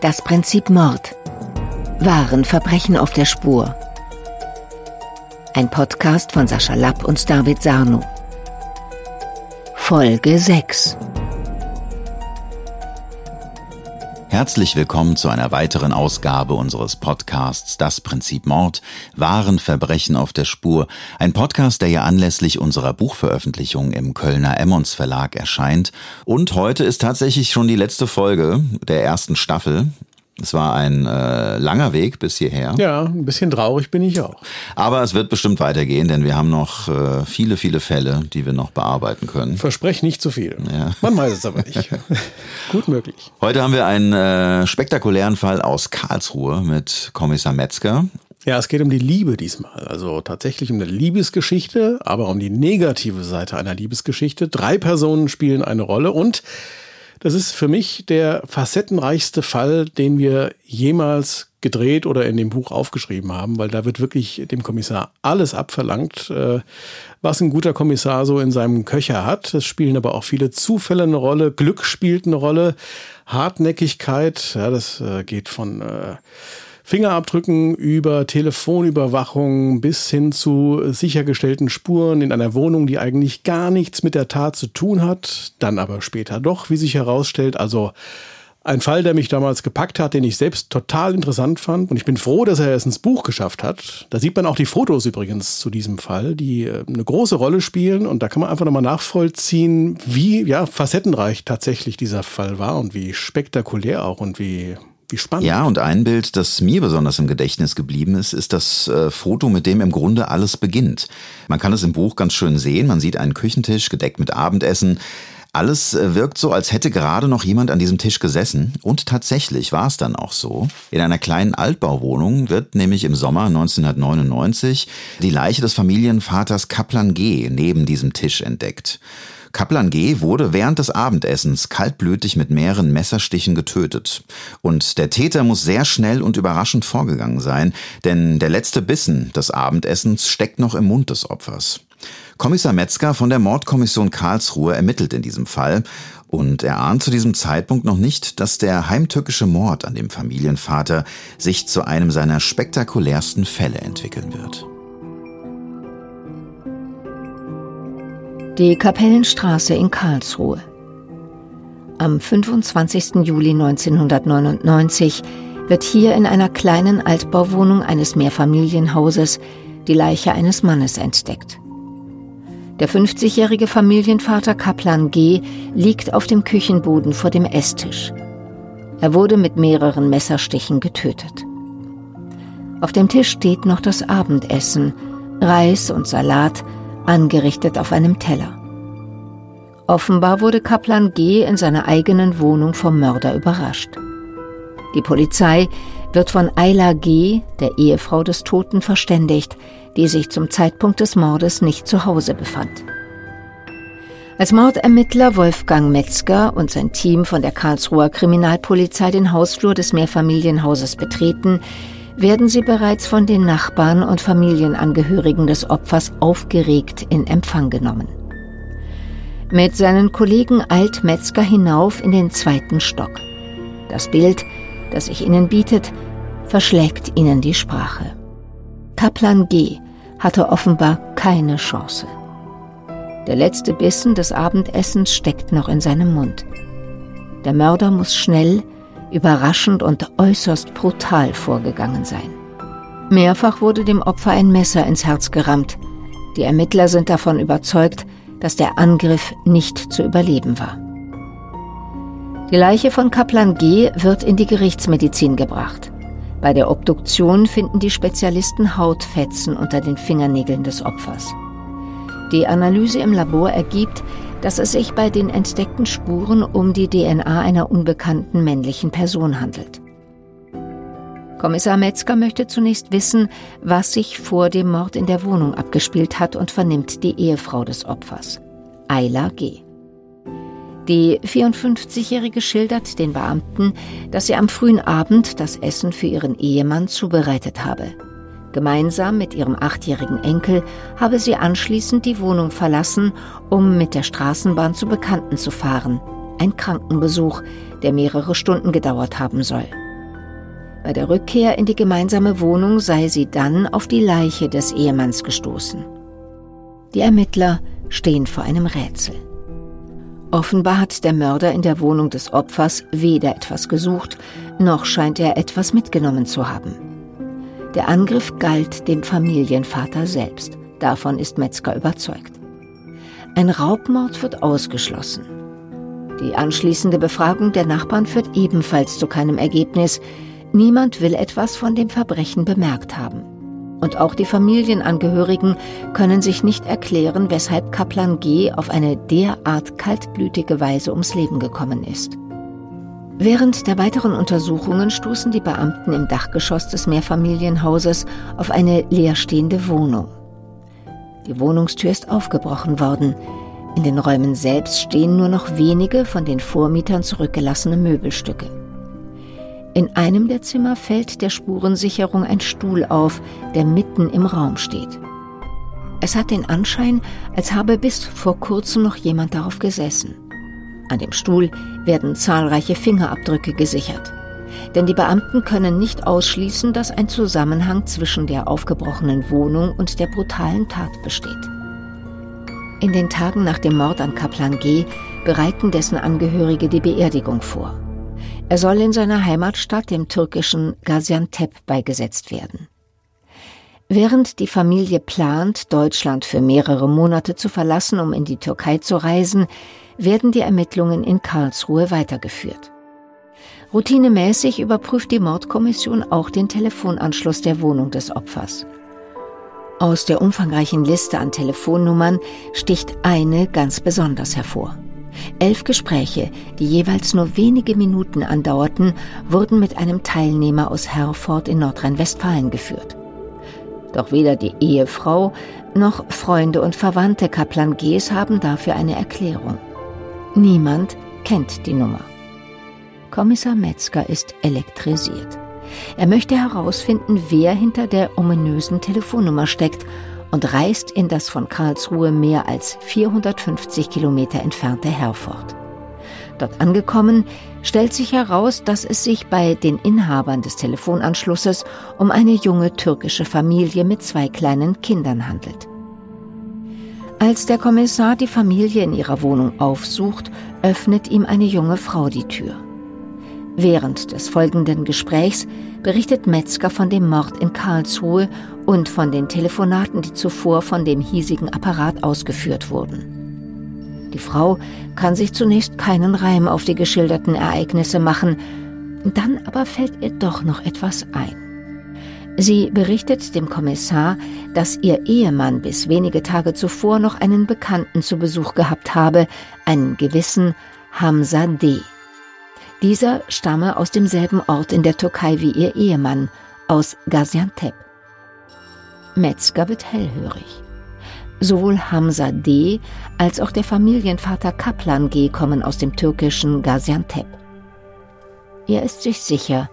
Das Prinzip Mord. Wahren Verbrechen auf der Spur. Ein Podcast von Sascha Lapp und David Sarno. Folge 6. Herzlich willkommen zu einer weiteren Ausgabe unseres Podcasts Das Prinzip Mord, wahren Verbrechen auf der Spur. Ein Podcast, der ja anlässlich unserer Buchveröffentlichung im Kölner Emmons Verlag erscheint. Und heute ist tatsächlich schon die letzte Folge der ersten Staffel. Es war ein äh, langer Weg bis hierher. Ja, ein bisschen traurig bin ich auch. Aber es wird bestimmt weitergehen, denn wir haben noch äh, viele, viele Fälle, die wir noch bearbeiten können. Verspreche nicht zu viel. Ja. Man weiß es aber nicht. Gut möglich. Heute haben wir einen äh, spektakulären Fall aus Karlsruhe mit Kommissar Metzger. Ja, es geht um die Liebe diesmal. Also tatsächlich um eine Liebesgeschichte, aber um die negative Seite einer Liebesgeschichte. Drei Personen spielen eine Rolle und das ist für mich der facettenreichste Fall, den wir jemals gedreht oder in dem Buch aufgeschrieben haben, weil da wird wirklich dem Kommissar alles abverlangt, äh, was ein guter Kommissar so in seinem Köcher hat. Es spielen aber auch viele Zufälle eine Rolle, Glück spielt eine Rolle, Hartnäckigkeit, ja, das äh, geht von äh, Fingerabdrücken über Telefonüberwachung bis hin zu sichergestellten Spuren in einer Wohnung, die eigentlich gar nichts mit der Tat zu tun hat, dann aber später doch, wie sich herausstellt. Also ein Fall, der mich damals gepackt hat, den ich selbst total interessant fand. Und ich bin froh, dass er es ins Buch geschafft hat. Da sieht man auch die Fotos übrigens zu diesem Fall, die äh, eine große Rolle spielen. Und da kann man einfach nochmal nachvollziehen, wie ja, facettenreich tatsächlich dieser Fall war und wie spektakulär auch und wie wie spannend. Ja, und ein Bild, das mir besonders im Gedächtnis geblieben ist, ist das äh, Foto, mit dem im Grunde alles beginnt. Man kann es im Buch ganz schön sehen. Man sieht einen Küchentisch gedeckt mit Abendessen. Alles äh, wirkt so, als hätte gerade noch jemand an diesem Tisch gesessen. Und tatsächlich war es dann auch so. In einer kleinen Altbauwohnung wird nämlich im Sommer 1999 die Leiche des Familienvaters Kaplan G. neben diesem Tisch entdeckt. Kaplan G. wurde während des Abendessens kaltblütig mit mehreren Messerstichen getötet. Und der Täter muss sehr schnell und überraschend vorgegangen sein, denn der letzte Bissen des Abendessens steckt noch im Mund des Opfers. Kommissar Metzger von der Mordkommission Karlsruhe ermittelt in diesem Fall und er ahnt zu diesem Zeitpunkt noch nicht, dass der heimtückische Mord an dem Familienvater sich zu einem seiner spektakulärsten Fälle entwickeln wird. Die Kapellenstraße in Karlsruhe. Am 25. Juli 1999 wird hier in einer kleinen Altbauwohnung eines Mehrfamilienhauses die Leiche eines Mannes entdeckt. Der 50-jährige Familienvater Kaplan G. liegt auf dem Küchenboden vor dem Esstisch. Er wurde mit mehreren Messerstichen getötet. Auf dem Tisch steht noch das Abendessen, Reis und Salat, angerichtet auf einem Teller. Offenbar wurde Kaplan G. in seiner eigenen Wohnung vom Mörder überrascht. Die Polizei wird von Ayla G., der Ehefrau des Toten, verständigt, die sich zum Zeitpunkt des Mordes nicht zu Hause befand. Als Mordermittler Wolfgang Metzger und sein Team von der Karlsruher Kriminalpolizei den Hausflur des Mehrfamilienhauses betreten, werden sie bereits von den Nachbarn und Familienangehörigen des Opfers aufgeregt in Empfang genommen. Mit seinen Kollegen eilt Metzger hinauf in den zweiten Stock. Das Bild, das sich ihnen bietet, verschlägt ihnen die Sprache. Kaplan G. hatte offenbar keine Chance. Der letzte Bissen des Abendessens steckt noch in seinem Mund. Der Mörder muss schnell, überraschend und äußerst brutal vorgegangen sein. Mehrfach wurde dem Opfer ein Messer ins Herz gerammt. Die Ermittler sind davon überzeugt, dass der Angriff nicht zu überleben war. Die Leiche von Kaplan G. wird in die Gerichtsmedizin gebracht. Bei der Obduktion finden die Spezialisten Hautfetzen unter den Fingernägeln des Opfers. Die Analyse im Labor ergibt, dass es sich bei den entdeckten Spuren um die DNA einer unbekannten männlichen Person handelt. Kommissar Metzger möchte zunächst wissen, was sich vor dem Mord in der Wohnung abgespielt hat und vernimmt die Ehefrau des Opfers, Ayla G. Die 54-Jährige schildert den Beamten, dass sie am frühen Abend das Essen für ihren Ehemann zubereitet habe. Gemeinsam mit ihrem achtjährigen Enkel habe sie anschließend die Wohnung verlassen, um mit der Straßenbahn zu Bekannten zu fahren. Ein Krankenbesuch, der mehrere Stunden gedauert haben soll. Bei der Rückkehr in die gemeinsame Wohnung sei sie dann auf die Leiche des Ehemanns gestoßen. Die Ermittler stehen vor einem Rätsel. Offenbar hat der Mörder in der Wohnung des Opfers weder etwas gesucht, noch scheint er etwas mitgenommen zu haben. Der Angriff galt dem Familienvater selbst. Davon ist Metzger überzeugt. Ein Raubmord wird ausgeschlossen. Die anschließende Befragung der Nachbarn führt ebenfalls zu keinem Ergebnis. Niemand will etwas von dem Verbrechen bemerkt haben. Und auch die Familienangehörigen können sich nicht erklären, weshalb Kaplan G. auf eine derart kaltblütige Weise ums Leben gekommen ist. Während der weiteren Untersuchungen stoßen die Beamten im Dachgeschoss des Mehrfamilienhauses auf eine leerstehende Wohnung. Die Wohnungstür ist aufgebrochen worden. In den Räumen selbst stehen nur noch wenige von den Vormietern zurückgelassene Möbelstücke. In einem der Zimmer fällt der Spurensicherung ein Stuhl auf, der mitten im Raum steht. Es hat den Anschein, als habe bis vor kurzem noch jemand darauf gesessen. An dem Stuhl werden zahlreiche Fingerabdrücke gesichert. Denn die Beamten können nicht ausschließen, dass ein Zusammenhang zwischen der aufgebrochenen Wohnung und der brutalen Tat besteht. In den Tagen nach dem Mord an Kaplan G. bereiten dessen Angehörige die Beerdigung vor. Er soll in seiner Heimatstadt, dem türkischen Gaziantep, beigesetzt werden. Während die Familie plant, Deutschland für mehrere Monate zu verlassen, um in die Türkei zu reisen, werden die Ermittlungen in Karlsruhe weitergeführt. Routinemäßig überprüft die Mordkommission auch den Telefonanschluss der Wohnung des Opfers. Aus der umfangreichen Liste an Telefonnummern sticht eine ganz besonders hervor. Elf Gespräche, die jeweils nur wenige Minuten andauerten, wurden mit einem Teilnehmer aus Herford in Nordrhein-Westfalen geführt. Doch weder die Ehefrau noch Freunde und Verwandte Kaplan Gs haben dafür eine Erklärung. Niemand kennt die Nummer. Kommissar Metzger ist elektrisiert. Er möchte herausfinden, wer hinter der ominösen Telefonnummer steckt und reist in das von Karlsruhe mehr als 450 Kilometer entfernte Herford. Dort angekommen, stellt sich heraus, dass es sich bei den Inhabern des Telefonanschlusses um eine junge türkische Familie mit zwei kleinen Kindern handelt. Als der Kommissar die Familie in ihrer Wohnung aufsucht, öffnet ihm eine junge Frau die Tür. Während des folgenden Gesprächs berichtet Metzger von dem Mord in Karlsruhe und von den Telefonaten, die zuvor von dem hiesigen Apparat ausgeführt wurden. Die Frau kann sich zunächst keinen Reim auf die geschilderten Ereignisse machen, dann aber fällt ihr doch noch etwas ein. Sie berichtet dem Kommissar, dass ihr Ehemann bis wenige Tage zuvor noch einen Bekannten zu Besuch gehabt habe, einen gewissen Hamza D. Dieser stamme aus demselben Ort in der Türkei wie ihr Ehemann, aus Gaziantep. Metzger wird hellhörig. Sowohl Hamza D. als auch der Familienvater Kaplan G. kommen aus dem türkischen Gaziantep. Er ist sich sicher,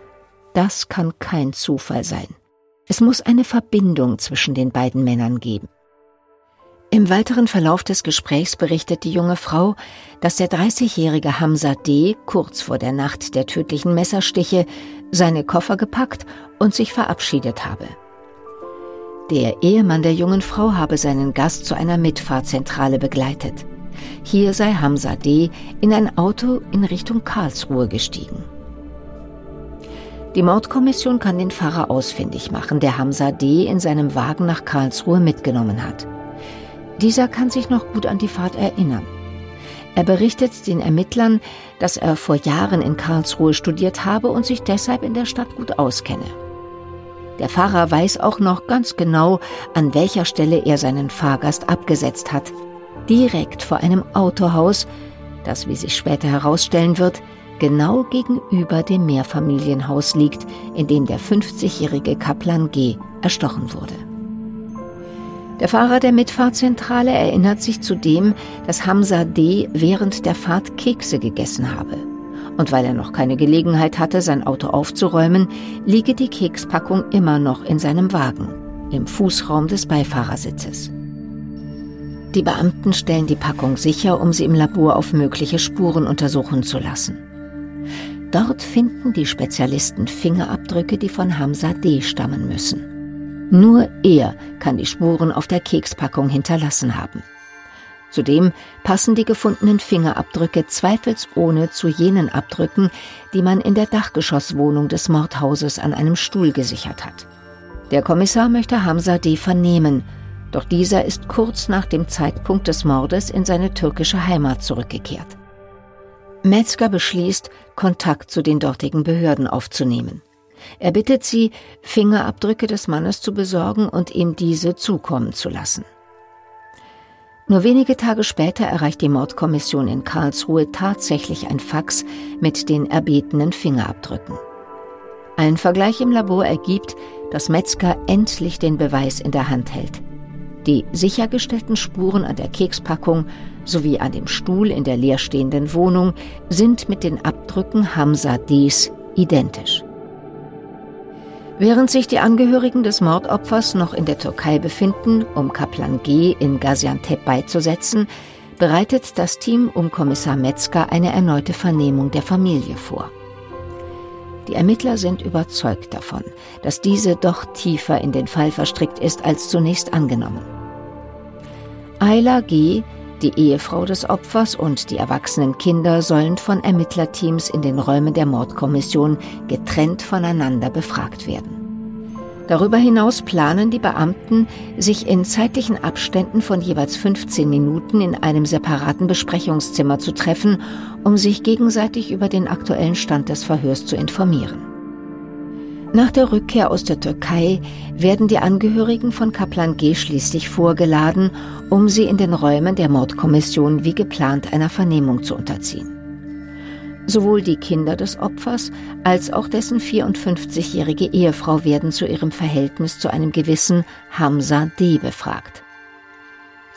das kann kein Zufall sein. Es muss eine Verbindung zwischen den beiden Männern geben. Im weiteren Verlauf des Gesprächs berichtet die junge Frau, dass der 30-jährige Hamza D. kurz vor der Nacht der tödlichen Messerstiche seine Koffer gepackt und sich verabschiedet habe. Der Ehemann der jungen Frau habe seinen Gast zu einer Mitfahrzentrale begleitet. Hier sei Hamza D. in ein Auto in Richtung Karlsruhe gestiegen. Die Mordkommission kann den Fahrer ausfindig machen, der Hamza D. in seinem Wagen nach Karlsruhe mitgenommen hat. Dieser kann sich noch gut an die Fahrt erinnern. Er berichtet den Ermittlern, dass er vor Jahren in Karlsruhe studiert habe und sich deshalb in der Stadt gut auskenne. Der Fahrer weiß auch noch ganz genau, an welcher Stelle er seinen Fahrgast abgesetzt hat. Direkt vor einem Autohaus, das, wie sich später herausstellen wird, genau gegenüber dem Mehrfamilienhaus liegt, in dem der 50-jährige Kaplan G. erstochen wurde. Der Fahrer der Mitfahrzentrale erinnert sich zudem, dass Hamza D. während der Fahrt Kekse gegessen habe. Und weil er noch keine Gelegenheit hatte, sein Auto aufzuräumen, liege die Kekspackung immer noch in seinem Wagen, im Fußraum des Beifahrersitzes. Die Beamten stellen die Packung sicher, um sie im Labor auf mögliche Spuren untersuchen zu lassen. Dort finden die Spezialisten Fingerabdrücke, die von Hamza D. stammen müssen. Nur er kann die Spuren auf der Kekspackung hinterlassen haben. Zudem passen die gefundenen Fingerabdrücke zweifelsohne zu jenen Abdrücken, die man in der Dachgeschosswohnung des Mordhauses an einem Stuhl gesichert hat. Der Kommissar möchte Hamza D. vernehmen, doch dieser ist kurz nach dem Zeitpunkt des Mordes in seine türkische Heimat zurückgekehrt. Metzger beschließt, Kontakt zu den dortigen Behörden aufzunehmen. Er bittet sie, Fingerabdrücke des Mannes zu besorgen und ihm diese zukommen zu lassen. Nur wenige Tage später erreicht die Mordkommission in Karlsruhe tatsächlich ein Fax mit den erbetenen Fingerabdrücken. Ein Vergleich im Labor ergibt, dass Metzger endlich den Beweis in der Hand hält. Die sichergestellten Spuren an der Kekspackung sowie an dem Stuhl in der leerstehenden Wohnung sind mit den Abdrücken Hamza Ds identisch. Während sich die Angehörigen des Mordopfers noch in der Türkei befinden, um Kaplan G. in Gaziantep beizusetzen, bereitet das Team um Kommissar Metzger eine erneute Vernehmung der Familie vor. Die Ermittler sind überzeugt davon, dass diese doch tiefer in den Fall verstrickt ist als zunächst angenommen. Ayla G., die Ehefrau des Opfers und die erwachsenen Kinder sollen von Ermittlerteams in den Räumen der Mordkommission getrennt voneinander befragt werden. Darüber hinaus planen die Beamten, sich in zeitlichen Abständen von jeweils 15 Minuten in einem separaten Besprechungszimmer zu treffen, um sich gegenseitig über den aktuellen Stand des Verhörs zu informieren. Nach der Rückkehr aus der Türkei werden die Angehörigen von Kaplan G. schließlich vorgeladen, um sie in den Räumen der Mordkommission wie geplant einer Vernehmung zu unterziehen. Sowohl die Kinder des Opfers als auch dessen 54-jährige Ehefrau werden zu ihrem Verhältnis zu einem gewissen Hamza D. befragt.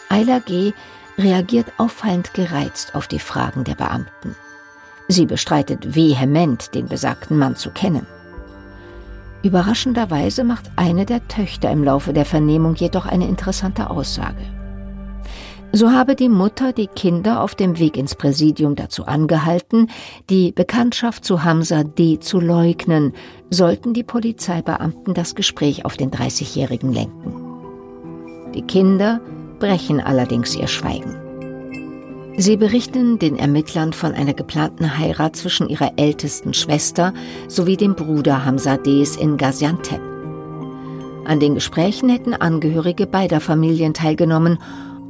Ayla G. reagiert auffallend gereizt auf die Fragen der Beamten. Sie bestreitet vehement, den besagten Mann zu kennen. Überraschenderweise macht eine der Töchter im Laufe der Vernehmung jedoch eine interessante Aussage. So habe die Mutter die Kinder auf dem Weg ins Präsidium dazu angehalten, die Bekanntschaft zu Hamza D. zu leugnen, sollten die Polizeibeamten das Gespräch auf den 30-Jährigen lenken. Die Kinder brechen allerdings ihr Schweigen. Sie berichten den Ermittlern von einer geplanten Heirat zwischen ihrer ältesten Schwester sowie dem Bruder Hamzades in Gaziantep. An den Gesprächen hätten Angehörige beider Familien teilgenommen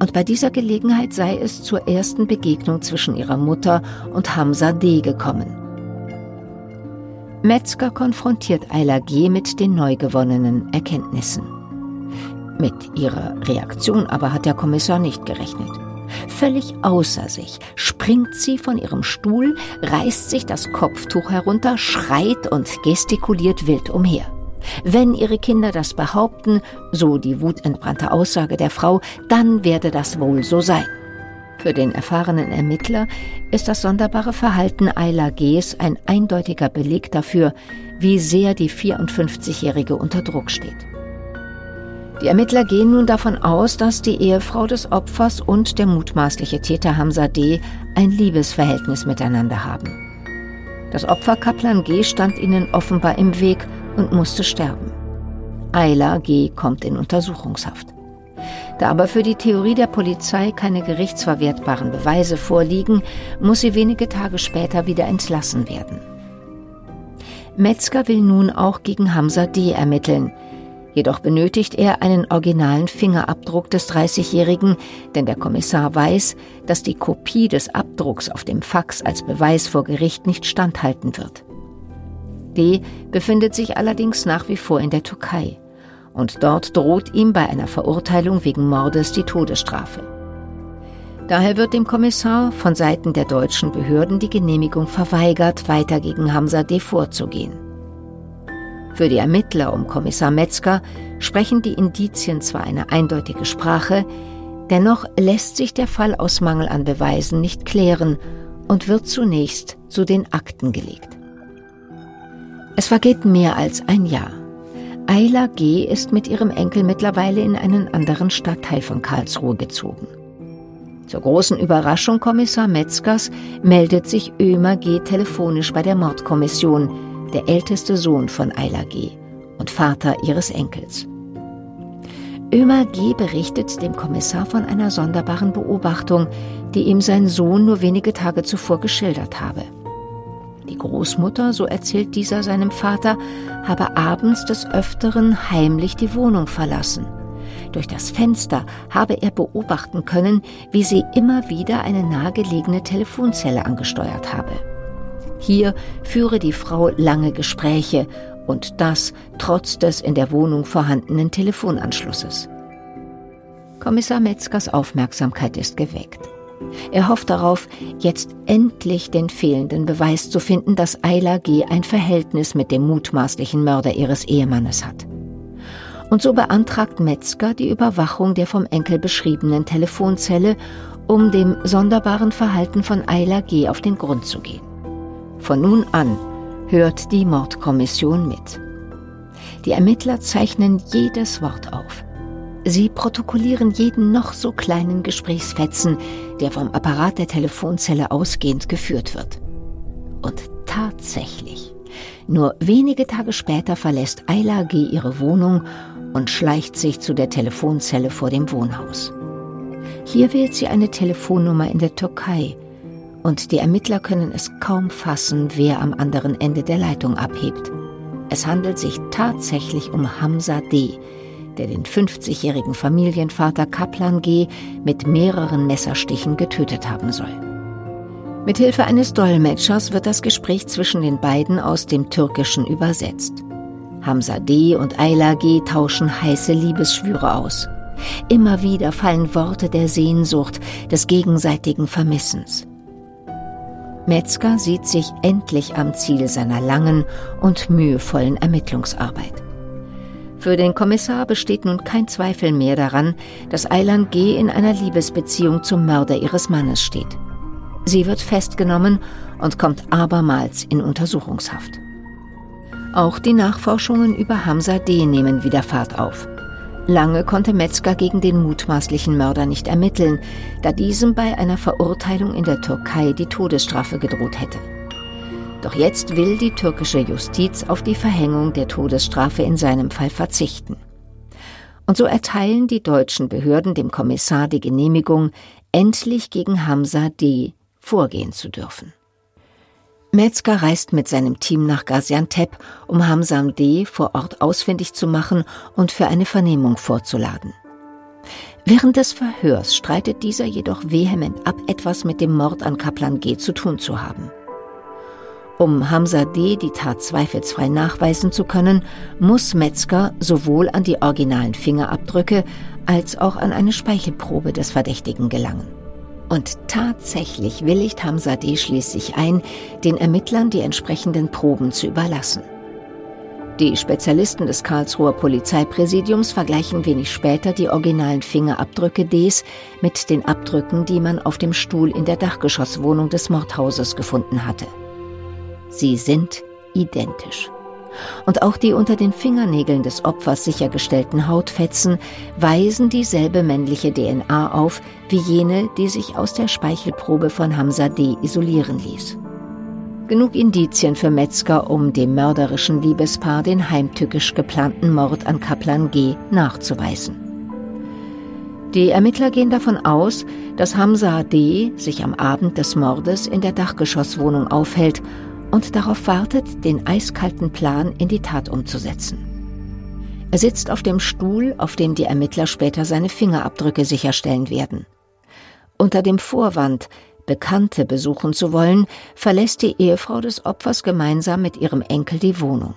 und bei dieser Gelegenheit sei es zur ersten Begegnung zwischen ihrer Mutter und Hamza D. gekommen. Metzger konfrontiert Ayla G. mit den neu gewonnenen Erkenntnissen. Mit ihrer Reaktion aber hat der Kommissar nicht gerechnet. Völlig außer sich springt sie von ihrem Stuhl, reißt sich das Kopftuch herunter, schreit und gestikuliert wild umher. Wenn ihre Kinder das behaupten, so die wutentbrannte Aussage der Frau, dann werde das wohl so sein. Für den erfahrenen Ermittler ist das sonderbare Verhalten Ayla Gs ein eindeutiger Beleg dafür, wie sehr die 54-Jährige unter Druck steht. Die Ermittler gehen nun davon aus, dass die Ehefrau des Opfers und der mutmaßliche Täter Hamza D. ein Liebesverhältnis miteinander haben. Das Opfer Kaplan G. stand ihnen offenbar im Weg und musste sterben. Ayla G. kommt in Untersuchungshaft. Da aber für die Theorie der Polizei keine gerichtsverwertbaren Beweise vorliegen, muss sie wenige Tage später wieder entlassen werden. Metzger will nun auch gegen Hamza D. ermitteln, Jedoch benötigt er einen originalen Fingerabdruck des 30-Jährigen, denn der Kommissar weiß, dass die Kopie des Abdrucks auf dem Fax als Beweis vor Gericht nicht standhalten wird. D. befindet sich allerdings nach wie vor in der Türkei und dort droht ihm bei einer Verurteilung wegen Mordes die Todesstrafe. Daher wird dem Kommissar von Seiten der deutschen Behörden die Genehmigung verweigert, weiter gegen Hamza D. vorzugehen. Für die Ermittler um Kommissar Metzger sprechen die Indizien zwar eine eindeutige Sprache, dennoch lässt sich der Fall aus Mangel an Beweisen nicht klären und wird zunächst zu den Akten gelegt. Es vergeht mehr als ein Jahr. Ayla G. ist mit ihrem Enkel mittlerweile in einen anderen Stadtteil von Karlsruhe gezogen. Zur großen Überraschung Kommissar Metzgers meldet sich Ömer G. telefonisch bei der Mordkommission, der älteste Sohn von Ayla G. und Vater ihres Enkels. Ömer G. berichtet dem Kommissar von einer sonderbaren Beobachtung, die ihm sein Sohn nur wenige Tage zuvor geschildert habe. Die Großmutter, so erzählt dieser seinem Vater, habe abends des Öfteren heimlich die Wohnung verlassen. Durch das Fenster habe er beobachten können, wie sie immer wieder eine nahegelegene Telefonzelle angesteuert habe. Hier führe die Frau lange Gespräche und das trotz des in der Wohnung vorhandenen Telefonanschlusses. Kommissar Metzgers Aufmerksamkeit ist geweckt. Er hofft darauf, jetzt endlich den fehlenden Beweis zu finden, dass Ayla G. ein Verhältnis mit dem mutmaßlichen Mörder ihres Ehemannes hat. Und so beantragt Metzger die Überwachung der vom Enkel beschriebenen Telefonzelle, um dem sonderbaren Verhalten von Ayla G. auf den Grund zu gehen. Von nun an hört die Mordkommission mit. Die Ermittler zeichnen jedes Wort auf. Sie protokollieren jeden noch so kleinen Gesprächsfetzen, der vom Apparat der Telefonzelle ausgehend geführt wird. Und tatsächlich, nur wenige Tage später verlässt Ayla G. ihre Wohnung und schleicht sich zu der Telefonzelle vor dem Wohnhaus. Hier wählt sie eine Telefonnummer in der Türkei, und die Ermittler können es kaum fassen, wer am anderen Ende der Leitung abhebt. Es handelt sich tatsächlich um Hamza D., der den 50-jährigen Familienvater Kaplan G. mit mehreren Messerstichen getötet haben soll. Mithilfe eines Dolmetschers wird das Gespräch zwischen den beiden aus dem Türkischen übersetzt. Hamza D. und Ayla G. tauschen heiße Liebesschwüre aus. Immer wieder fallen Worte der Sehnsucht, des gegenseitigen Vermissens. Metzger sieht sich endlich am Ziel seiner langen und mühevollen Ermittlungsarbeit. Für den Kommissar besteht nun kein Zweifel mehr daran, dass Aylan G. in einer Liebesbeziehung zum Mörder ihres Mannes steht. Sie wird festgenommen und kommt abermals in Untersuchungshaft. Auch die Nachforschungen über Hamza D. nehmen wieder Fahrt auf. Lange konnte Metzger gegen den mutmaßlichen Mörder nicht ermitteln, da diesem bei einer Verurteilung in der Türkei die Todesstrafe gedroht hätte. Doch jetzt will die türkische Justiz auf die Verhängung der Todesstrafe in seinem Fall verzichten. Und so erteilen die deutschen Behörden dem Kommissar die Genehmigung, endlich gegen Hamza D. vorgehen zu dürfen. Metzger reist mit seinem Team nach Gaziantep, um Hamsam D. vor Ort ausfindig zu machen und für eine Vernehmung vorzuladen. Während des Verhörs streitet dieser jedoch vehement ab, etwas mit dem Mord an Kaplan G. zu tun zu haben. Um Hamza D. die Tat zweifelsfrei nachweisen zu können, muss Metzger sowohl an die originalen Fingerabdrücke als auch an eine Speichelprobe des Verdächtigen gelangen. Und tatsächlich willigt Hamza D. schließlich ein, den Ermittlern die entsprechenden Proben zu überlassen. Die Spezialisten des Karlsruher Polizeipräsidiums vergleichen wenig später die originalen Fingerabdrücke Ds mit den Abdrücken, die man auf dem Stuhl in der Dachgeschosswohnung des Mordhauses gefunden hatte. Sie sind identisch und auch die unter den Fingernägeln des Opfers sichergestellten Hautfetzen weisen dieselbe männliche DNA auf wie jene, die sich aus der Speichelprobe von Hamza D. isolieren ließ. Genug Indizien für Metzger, um dem mörderischen Liebespaar den heimtückisch geplanten Mord an Kaplan G. nachzuweisen. Die Ermittler gehen davon aus, dass Hamza D. sich am Abend des Mordes in der Dachgeschosswohnung aufhält und darauf wartet, den eiskalten Plan in die Tat umzusetzen. Er sitzt auf dem Stuhl, auf dem die Ermittler später seine Fingerabdrücke sicherstellen werden. Unter dem Vorwand, Bekannte besuchen zu wollen, verlässt die Ehefrau des Opfers gemeinsam mit ihrem Enkel die Wohnung.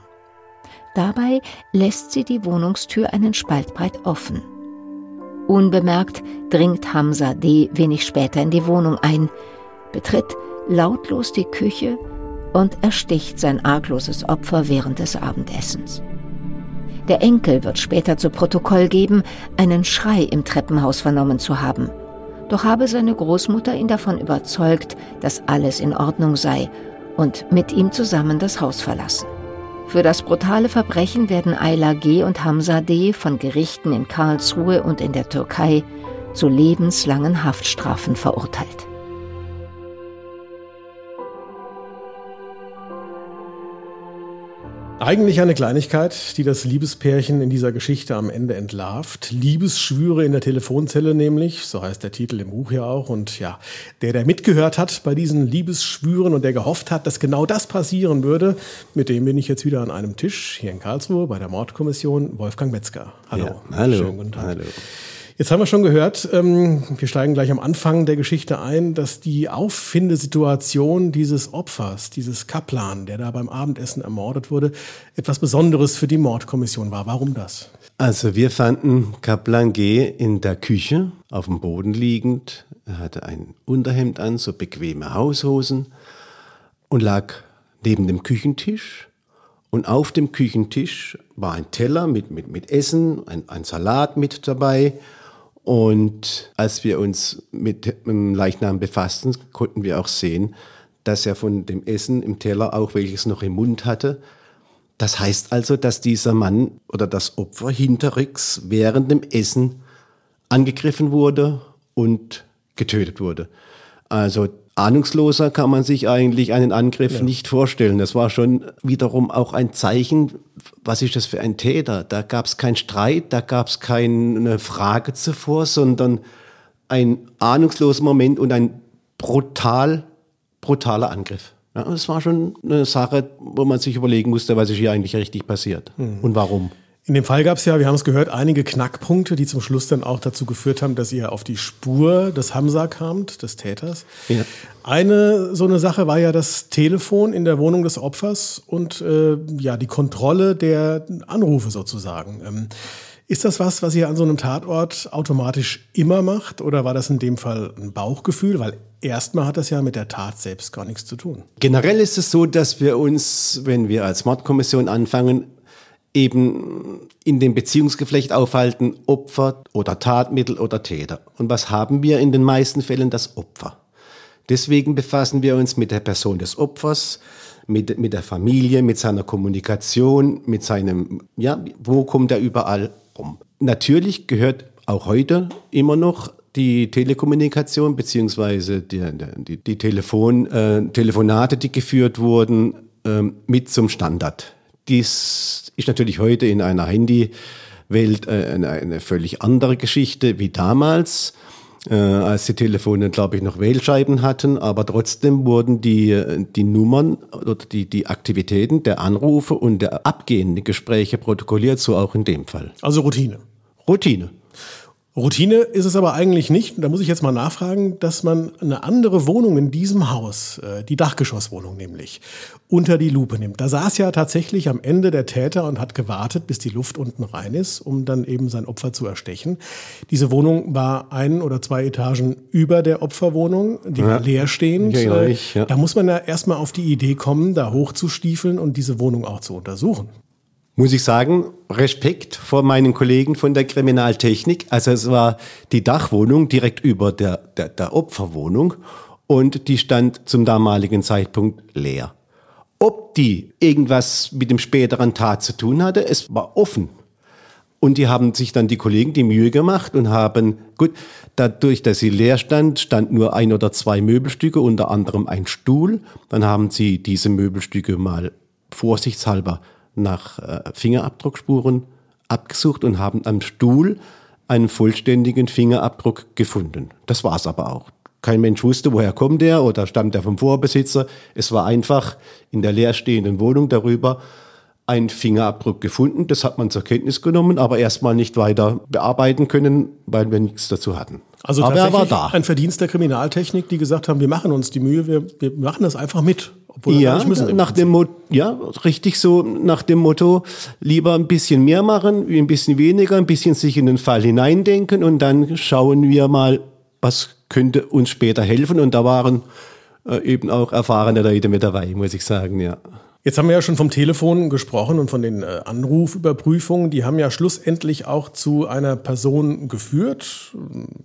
Dabei lässt sie die Wohnungstür einen Spalt breit offen. Unbemerkt dringt Hamza D. wenig später in die Wohnung ein, betritt lautlos die Küche und ersticht sein argloses Opfer während des Abendessens. Der Enkel wird später zu Protokoll geben, einen Schrei im Treppenhaus vernommen zu haben. Doch habe seine Großmutter ihn davon überzeugt, dass alles in Ordnung sei und mit ihm zusammen das Haus verlassen. Für das brutale Verbrechen werden Ayla G. und Hamza D. von Gerichten in Karlsruhe und in der Türkei zu lebenslangen Haftstrafen verurteilt. Eigentlich eine Kleinigkeit, die das Liebespärchen in dieser Geschichte am Ende entlarvt. Liebesschwüre in der Telefonzelle nämlich, so heißt der Titel im Buch ja auch. Und ja, der, der mitgehört hat bei diesen Liebesschwüren und der gehofft hat, dass genau das passieren würde, mit dem bin ich jetzt wieder an einem Tisch hier in Karlsruhe bei der Mordkommission, Wolfgang Metzger. Hallo. Ja, hallo. Schönen guten Tag. Hallo. Jetzt haben wir schon gehört, ähm, wir steigen gleich am Anfang der Geschichte ein, dass die Auffindesituation dieses Opfers, dieses Kaplan, der da beim Abendessen ermordet wurde, etwas Besonderes für die Mordkommission war. Warum das? Also wir fanden Kaplan G. in der Küche auf dem Boden liegend. Er hatte ein Unterhemd an, so bequeme Haushosen und lag neben dem Küchentisch. Und auf dem Küchentisch war ein Teller mit, mit, mit Essen, ein, ein Salat mit dabei und als wir uns mit dem Leichnam befassten, konnten wir auch sehen, dass er von dem Essen im Teller auch welches noch im Mund hatte. Das heißt also, dass dieser Mann oder das Opfer hinterrücks während dem Essen angegriffen wurde und getötet wurde. Also ahnungsloser kann man sich eigentlich einen Angriff ja. nicht vorstellen. Das war schon wiederum auch ein Zeichen, was ist das für ein Täter? Da gab es keinen Streit, da gab es keine Frage zuvor, sondern ein ahnungsloser Moment und ein brutal, brutaler Angriff. Ja, das war schon eine Sache, wo man sich überlegen musste, was ist hier eigentlich richtig passiert mhm. und warum. In dem Fall gab es ja, wir haben es gehört, einige Knackpunkte, die zum Schluss dann auch dazu geführt haben, dass ihr auf die Spur des Hamza kamt, des Täters. Ja. Eine so eine Sache war ja das Telefon in der Wohnung des Opfers und äh, ja die Kontrolle der Anrufe sozusagen. Ähm, ist das was, was ihr an so einem Tatort automatisch immer macht oder war das in dem Fall ein Bauchgefühl? Weil erstmal hat das ja mit der Tat selbst gar nichts zu tun. Generell ist es so, dass wir uns, wenn wir als Mordkommission anfangen, eben in dem Beziehungsgeflecht aufhalten, Opfer oder Tatmittel oder Täter. Und was haben wir in den meisten Fällen? Das Opfer. Deswegen befassen wir uns mit der Person des Opfers, mit, mit der Familie, mit seiner Kommunikation, mit seinem, ja, wo kommt er überall rum. Natürlich gehört auch heute immer noch die Telekommunikation beziehungsweise die, die, die Telefon, äh, Telefonate, die geführt wurden, äh, mit zum Standard. Dies ist natürlich heute in einer Handywelt äh, eine, eine völlig andere Geschichte wie damals. Äh, als die Telefone, glaube ich, noch Wählscheiben hatten, aber trotzdem wurden die, die Nummern oder die, die Aktivitäten der Anrufe und der abgehenden Gespräche protokolliert, so auch in dem Fall. Also Routine. Routine. Routine ist es aber eigentlich nicht. Da muss ich jetzt mal nachfragen, dass man eine andere Wohnung in diesem Haus, äh, die Dachgeschosswohnung nämlich, unter die Lupe nimmt. Da saß ja tatsächlich am Ende der Täter und hat gewartet, bis die Luft unten rein ist, um dann eben sein Opfer zu erstechen. Diese Wohnung war ein oder zwei Etagen über der Opferwohnung, die ja. war leerstehend. Ja, ja. Da muss man ja erstmal auf die Idee kommen, da hochzustiefeln und diese Wohnung auch zu untersuchen muss ich sagen, Respekt vor meinen Kollegen von der Kriminaltechnik. Also es war die Dachwohnung direkt über der, der, der Opferwohnung und die stand zum damaligen Zeitpunkt leer. Ob die irgendwas mit dem späteren Tat zu tun hatte, es war offen. Und die haben sich dann die Kollegen die Mühe gemacht und haben, gut, dadurch, dass sie leer stand, stand nur ein oder zwei Möbelstücke, unter anderem ein Stuhl. Dann haben sie diese Möbelstücke mal vorsichtshalber nach äh, Fingerabdruckspuren abgesucht und haben am Stuhl einen vollständigen Fingerabdruck gefunden. Das war es aber auch. Kein Mensch wusste, woher kommt der oder stammt er vom Vorbesitzer. Es war einfach in der leerstehenden Wohnung darüber ein Fingerabdruck gefunden. Das hat man zur Kenntnis genommen, aber erstmal nicht weiter bearbeiten können, weil wir nichts dazu hatten. Also aber er war da. ein Verdienst der Kriminaltechnik, die gesagt haben, wir machen uns die Mühe, wir, wir machen das einfach mit. Obwohl ja, nach dem Motto, ja, richtig so nach dem Motto, lieber ein bisschen mehr machen, ein bisschen weniger, ein bisschen sich in den Fall hineindenken und dann schauen wir mal, was könnte uns später helfen. Und da waren äh, eben auch erfahrene Leute mit dabei, muss ich sagen, ja. Jetzt haben wir ja schon vom Telefon gesprochen und von den äh, Anrufüberprüfungen. Die haben ja schlussendlich auch zu einer Person geführt,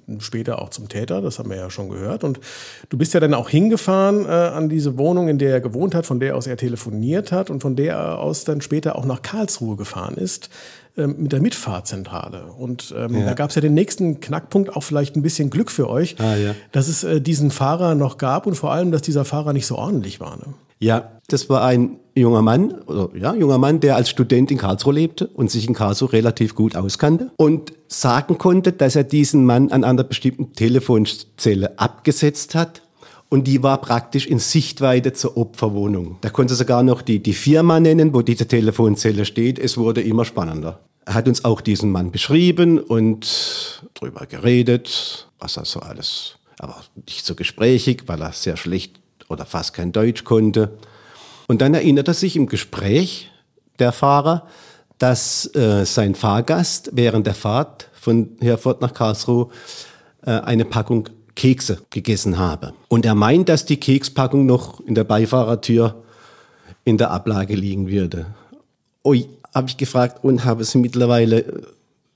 äh, später auch zum Täter, das haben wir ja schon gehört. Und du bist ja dann auch hingefahren äh, an diese Wohnung, in der er gewohnt hat, von der aus er telefoniert hat und von der aus dann später auch nach Karlsruhe gefahren ist ähm, mit der Mitfahrzentrale. Und ähm, ja. da gab es ja den nächsten Knackpunkt, auch vielleicht ein bisschen Glück für euch, ah, ja. dass es äh, diesen Fahrer noch gab und vor allem, dass dieser Fahrer nicht so ordentlich war. Ne? Ja, das war ein junger Mann, oder ja, junger Mann, der als Student in Karlsruhe lebte und sich in Karlsruhe relativ gut auskannte und sagen konnte, dass er diesen Mann an einer bestimmten Telefonzelle abgesetzt hat und die war praktisch in Sichtweite zur Opferwohnung. Da konnte sogar noch die, die Firma nennen, wo diese Telefonzelle steht. Es wurde immer spannender. Er hat uns auch diesen Mann beschrieben und drüber geredet, was er so alles, aber nicht so gesprächig, weil er sehr schlecht oder fast kein Deutsch konnte. Und dann erinnert er sich im Gespräch, der Fahrer, dass äh, sein Fahrgast während der Fahrt von Herford nach Karlsruhe äh, eine Packung Kekse gegessen habe. Und er meint, dass die Kekspackung noch in der Beifahrertür in der Ablage liegen würde. Ui, habe ich gefragt und habe sie mittlerweile äh,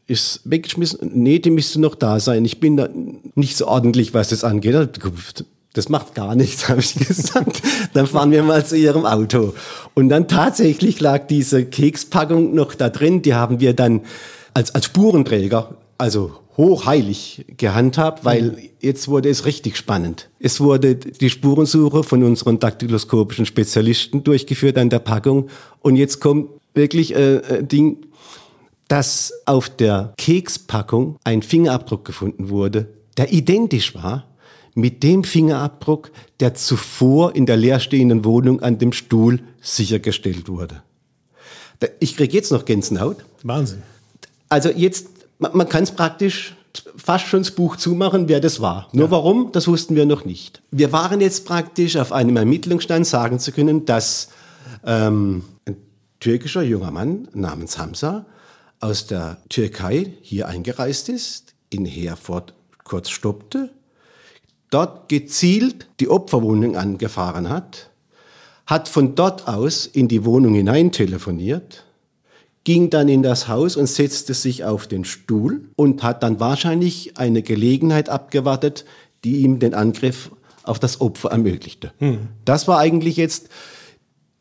ist weggeschmissen. Nee, die müsste noch da sein. Ich bin da nicht so ordentlich, was das angeht. Das macht gar nichts, habe ich gesagt. Dann fahren wir mal zu ihrem Auto. Und dann tatsächlich lag diese Kekspackung noch da drin. Die haben wir dann als, als Spurenträger, also hochheilig gehandhabt, weil jetzt wurde es richtig spannend. Es wurde die Spurensuche von unseren daktyloskopischen Spezialisten durchgeführt an der Packung. Und jetzt kommt wirklich äh, äh Ding, dass auf der Kekspackung ein Fingerabdruck gefunden wurde, der identisch war mit dem Fingerabdruck, der zuvor in der leerstehenden Wohnung an dem Stuhl sichergestellt wurde. Ich kriege jetzt noch Gänsehaut. Wahnsinn. Also jetzt, man, man kann es praktisch fast schon das Buch zumachen, wer das war. Nur ja. warum, das wussten wir noch nicht. Wir waren jetzt praktisch auf einem Ermittlungsstand sagen zu können, dass ähm, ein türkischer junger Mann namens Hamza aus der Türkei hier eingereist ist, in Herford kurz stoppte, dort gezielt die Opferwohnung angefahren hat, hat von dort aus in die Wohnung hinein telefoniert, ging dann in das Haus und setzte sich auf den Stuhl und hat dann wahrscheinlich eine Gelegenheit abgewartet, die ihm den Angriff auf das Opfer ermöglichte. Hm. Das war eigentlich jetzt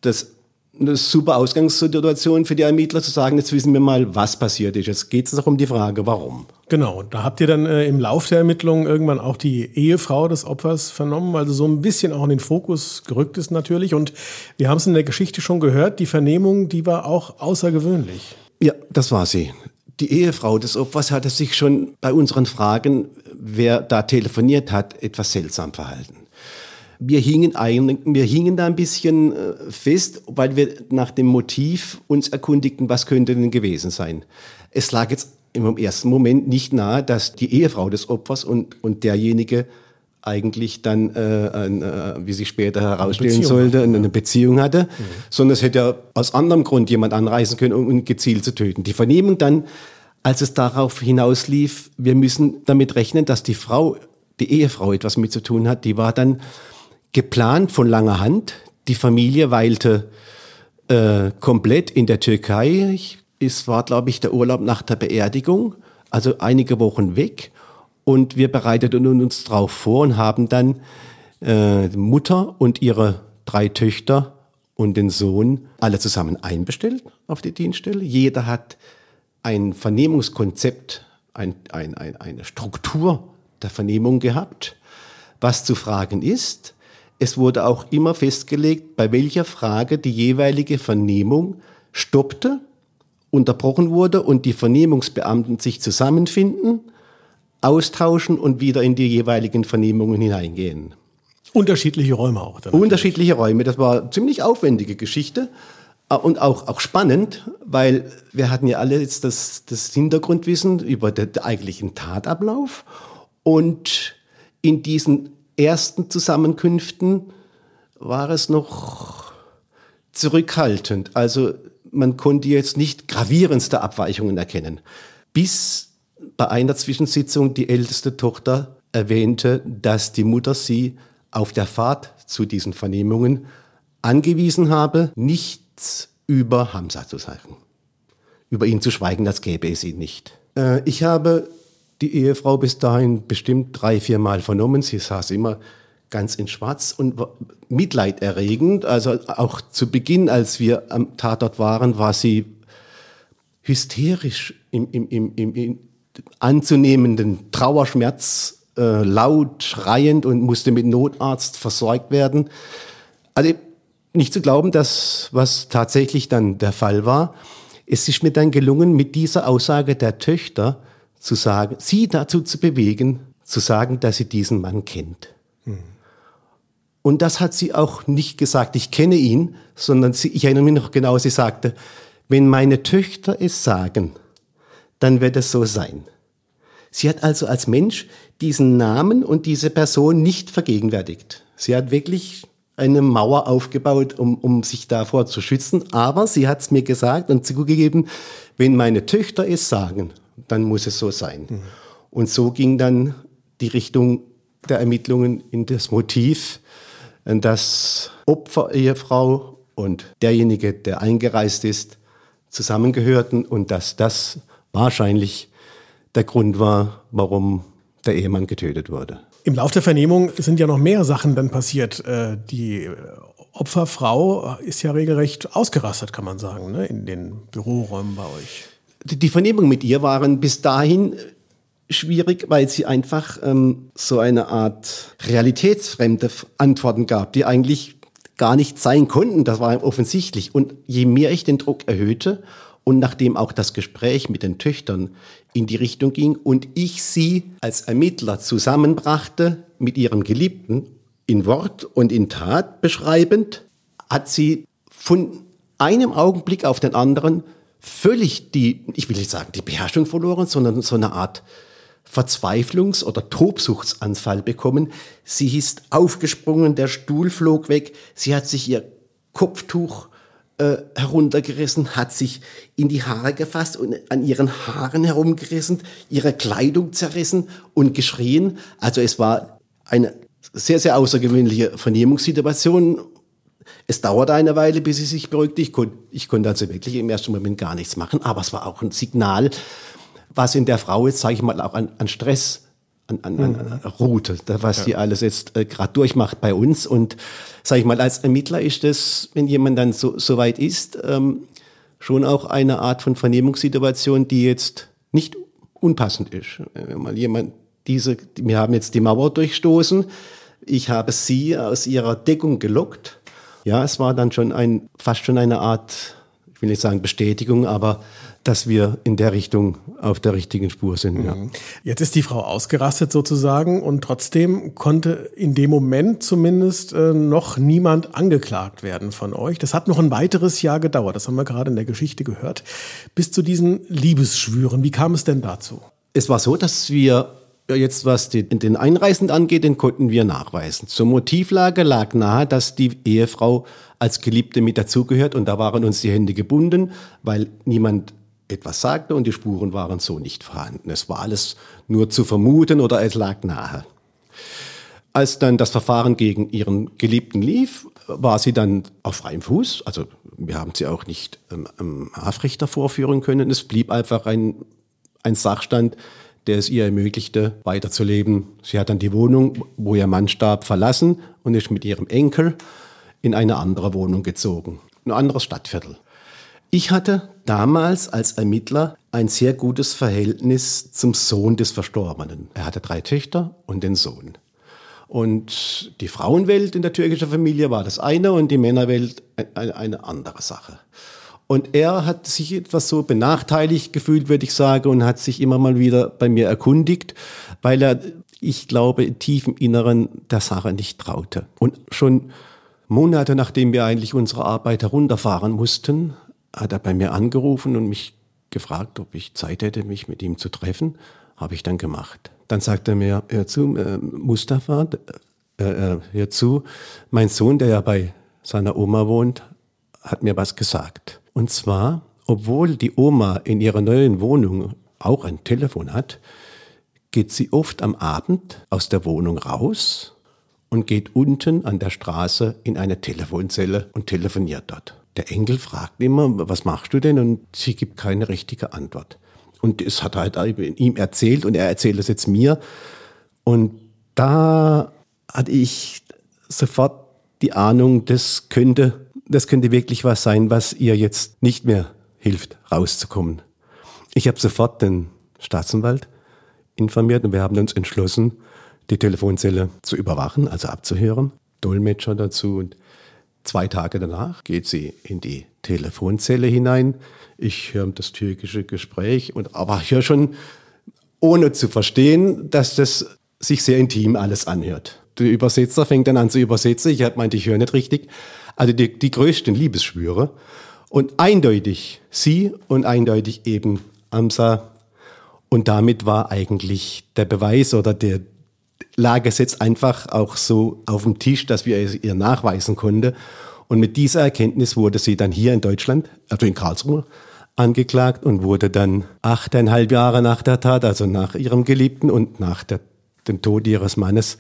das eine super Ausgangssituation für die Ermittler zu sagen, jetzt wissen wir mal, was passiert ist. Jetzt geht es noch um die Frage, warum. Genau, da habt ihr dann äh, im Lauf der Ermittlungen irgendwann auch die Ehefrau des Opfers vernommen, also so ein bisschen auch in den Fokus gerückt ist natürlich. Und wir haben es in der Geschichte schon gehört, die Vernehmung, die war auch außergewöhnlich. Ja, das war sie. Die Ehefrau des Opfers hatte sich schon bei unseren Fragen, wer da telefoniert hat, etwas seltsam verhalten wir hingen, ein, wir hingen da ein bisschen äh, fest, weil wir nach dem Motiv uns erkundigten, was könnte denn gewesen sein. Es lag jetzt im ersten Moment nicht nahe, dass die Ehefrau des Opfers und, und derjenige eigentlich dann, äh, ein, äh, wie sich später herausstellen sollte, eine Beziehung hatte, mhm. sondern es hätte ja aus anderem Grund jemand anreisen können, um ihn gezielt zu töten. Die Vernehmung dann, als es darauf hinauslief, wir müssen damit rechnen, dass die Frau, die Ehefrau etwas mit zu tun hat, die war dann geplant von langer Hand. Die Familie weilte äh, komplett in der Türkei. Es war, glaube ich, der Urlaub nach der Beerdigung, also einige Wochen weg. Und wir bereiteten uns darauf vor und haben dann äh, Mutter und ihre drei Töchter und den Sohn alle zusammen einbestellt auf die Dienststelle. Jeder hat ein Vernehmungskonzept, ein, ein, ein, eine Struktur der Vernehmung gehabt, was zu fragen ist. Es wurde auch immer festgelegt, bei welcher Frage die jeweilige Vernehmung stoppte, unterbrochen wurde und die Vernehmungsbeamten sich zusammenfinden, austauschen und wieder in die jeweiligen Vernehmungen hineingehen. Unterschiedliche Räume auch. Dann Unterschiedliche Räume. Das war eine ziemlich aufwendige Geschichte äh, und auch, auch spannend, weil wir hatten ja alle jetzt das, das Hintergrundwissen über den eigentlichen Tatablauf und in diesen ersten Zusammenkünften war es noch zurückhaltend. Also man konnte jetzt nicht gravierendste Abweichungen erkennen. Bis bei einer Zwischensitzung die älteste Tochter erwähnte, dass die Mutter sie auf der Fahrt zu diesen Vernehmungen angewiesen habe, nichts über Hamza zu sagen. Über ihn zu schweigen, das gäbe es ihn nicht. Äh, ich habe die Ehefrau bis dahin bestimmt drei, vier Mal vernommen. Sie saß immer ganz in Schwarz und mitleiderregend. Also auch zu Beginn, als wir am Tatort waren, war sie hysterisch im, im, im, im, anzunehmenden Trauerschmerz, äh, laut, schreiend und musste mit Notarzt versorgt werden. Also nicht zu glauben, dass was tatsächlich dann der Fall war. Es ist mir dann gelungen, mit dieser Aussage der Töchter zu sagen, sie dazu zu bewegen, zu sagen, dass sie diesen Mann kennt. Mhm. Und das hat sie auch nicht gesagt, ich kenne ihn, sondern sie, ich erinnere mich noch genau, sie sagte, wenn meine Töchter es sagen, dann wird es so sein. Sie hat also als Mensch diesen Namen und diese Person nicht vergegenwärtigt. Sie hat wirklich eine Mauer aufgebaut, um, um sich davor zu schützen. Aber sie hat es mir gesagt und zugegeben, wenn meine Töchter es sagen, dann muss es so sein. Mhm. Und so ging dann die Richtung der Ermittlungen in das Motiv, dass Opfer, Ehefrau und derjenige, der eingereist ist, zusammengehörten und dass das wahrscheinlich der Grund war, warum der Ehemann getötet wurde. Im Laufe der Vernehmung sind ja noch mehr Sachen dann passiert. Äh, die Opferfrau ist ja regelrecht ausgerastet, kann man sagen, ne, in den Büroräumen bei euch. Die Vernehmungen mit ihr waren bis dahin schwierig, weil sie einfach ähm, so eine Art realitätsfremde Antworten gab, die eigentlich gar nicht sein konnten. Das war offensichtlich. Und je mehr ich den Druck erhöhte und nachdem auch das Gespräch mit den Töchtern in die Richtung ging und ich sie als Ermittler zusammenbrachte mit ihrem Geliebten in Wort und in Tat beschreibend, hat sie von einem Augenblick auf den anderen völlig die, ich will nicht sagen die Beherrschung verloren, sondern so eine Art Verzweiflungs- oder Tobsuchtsanfall bekommen. Sie ist aufgesprungen, der Stuhl flog weg, sie hat sich ihr Kopftuch äh, heruntergerissen, hat sich in die Haare gefasst und an ihren Haaren herumgerissen, ihre Kleidung zerrissen und geschrien. Also es war eine sehr, sehr außergewöhnliche Vernehmungssituation es dauerte eine Weile, bis sie sich beruhigte. Ich, kon, ich konnte also wirklich im ersten Moment gar nichts machen, aber es war auch ein Signal, was in der Frau jetzt, sage ich mal, auch an, an Stress an, an, an, an ruht, was ja. sie alles jetzt äh, gerade durchmacht bei uns. Und sage ich mal, als Ermittler ist das, wenn jemand dann so, so weit ist, ähm, schon auch eine Art von Vernehmungssituation, die jetzt nicht unpassend ist. Wenn mal jemand diese, wir haben jetzt die Mauer durchstoßen, ich habe sie aus ihrer Deckung gelockt ja, es war dann schon ein, fast schon eine Art, ich will nicht sagen Bestätigung, aber dass wir in der Richtung auf der richtigen Spur sind. Ja. Mhm. Jetzt ist die Frau ausgerastet sozusagen und trotzdem konnte in dem Moment zumindest äh, noch niemand angeklagt werden von euch. Das hat noch ein weiteres Jahr gedauert, das haben wir gerade in der Geschichte gehört, bis zu diesen Liebesschwüren. Wie kam es denn dazu? Es war so, dass wir Jetzt, was die, den Einreisenden angeht, den konnten wir nachweisen. Zur Motivlage lag nahe, dass die Ehefrau als Geliebte mit dazugehört und da waren uns die Hände gebunden, weil niemand etwas sagte und die Spuren waren so nicht vorhanden. Es war alles nur zu vermuten oder es lag nahe. Als dann das Verfahren gegen ihren Geliebten lief, war sie dann auf freiem Fuß. Also wir haben sie auch nicht ähm, Haftrichter vorführen können. Es blieb einfach ein, ein Sachstand, der es ihr ermöglichte, weiterzuleben. Sie hat dann die Wohnung, wo ihr Mann starb, verlassen und ist mit ihrem Enkel in eine andere Wohnung gezogen. Ein anderes Stadtviertel. Ich hatte damals als Ermittler ein sehr gutes Verhältnis zum Sohn des Verstorbenen. Er hatte drei Töchter und den Sohn. Und die Frauenwelt in der türkischen Familie war das eine und die Männerwelt eine andere Sache. Und er hat sich etwas so benachteiligt gefühlt, würde ich sagen, und hat sich immer mal wieder bei mir erkundigt, weil er, ich glaube, tief im Inneren der Sache nicht traute. Und schon Monate nachdem wir eigentlich unsere Arbeit herunterfahren mussten, hat er bei mir angerufen und mich gefragt, ob ich Zeit hätte, mich mit ihm zu treffen. Habe ich dann gemacht. Dann sagte er mir, hör zu, äh, Mustafa, äh, äh, hör zu, mein Sohn, der ja bei seiner Oma wohnt, hat mir was gesagt. Und zwar, obwohl die Oma in ihrer neuen Wohnung auch ein Telefon hat, geht sie oft am Abend aus der Wohnung raus und geht unten an der Straße in eine Telefonzelle und telefoniert dort. Der Enkel fragt immer, was machst du denn? Und sie gibt keine richtige Antwort. Und es hat halt ihm erzählt und er erzählt es jetzt mir. Und da hatte ich sofort die Ahnung, das könnte, das könnte wirklich was sein, was ihr jetzt nicht mehr hilft, rauszukommen. Ich habe sofort den Staatsanwalt informiert und wir haben uns entschlossen, die Telefonzelle zu überwachen, also abzuhören. Dolmetscher dazu und zwei Tage danach geht sie in die Telefonzelle hinein. Ich höre das türkische Gespräch und aber ich höre schon, ohne zu verstehen, dass das sich sehr intim alles anhört. Der Übersetzer fängt dann an zu übersetzen. Ich meinte, ich höre nicht richtig. Also die, die größten Liebesschwüre. Und eindeutig sie und eindeutig eben Amsa. Und damit war eigentlich der Beweis oder der lag es jetzt einfach auch so auf dem Tisch, dass wir es ihr nachweisen konnten. Und mit dieser Erkenntnis wurde sie dann hier in Deutschland, also in Karlsruhe, angeklagt und wurde dann achteinhalb Jahre nach der Tat, also nach ihrem Geliebten und nach der, dem Tod ihres Mannes,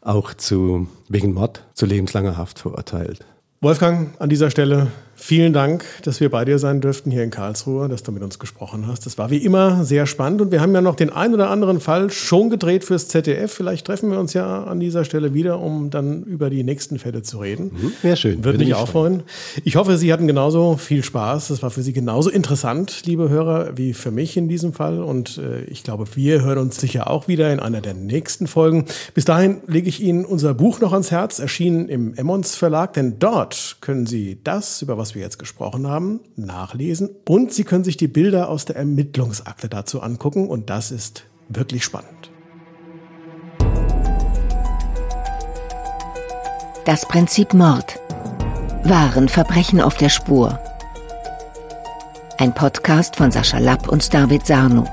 auch zu, wegen Mord zu lebenslanger Haft verurteilt. Wolfgang, an dieser Stelle Vielen Dank, dass wir bei dir sein dürften hier in Karlsruhe, dass du mit uns gesprochen hast. Das war wie immer sehr spannend und wir haben ja noch den einen oder anderen Fall schon gedreht fürs ZDF. Vielleicht treffen wir uns ja an dieser Stelle wieder, um dann über die nächsten Fälle zu reden. Mhm, sehr schön. Würde mich auch freuen. Ich hoffe, Sie hatten genauso viel Spaß. Das war für Sie genauso interessant, liebe Hörer, wie für mich in diesem Fall. Und äh, ich glaube, wir hören uns sicher auch wieder in einer der nächsten Folgen. Bis dahin lege ich Ihnen unser Buch noch ans Herz, erschienen im Emmons Verlag, denn dort können Sie das, über was was wir jetzt gesprochen haben, nachlesen und Sie können sich die Bilder aus der Ermittlungsakte dazu angucken und das ist wirklich spannend. Das Prinzip Mord. Wahren Verbrechen auf der Spur. Ein Podcast von Sascha Lapp und David Sarno.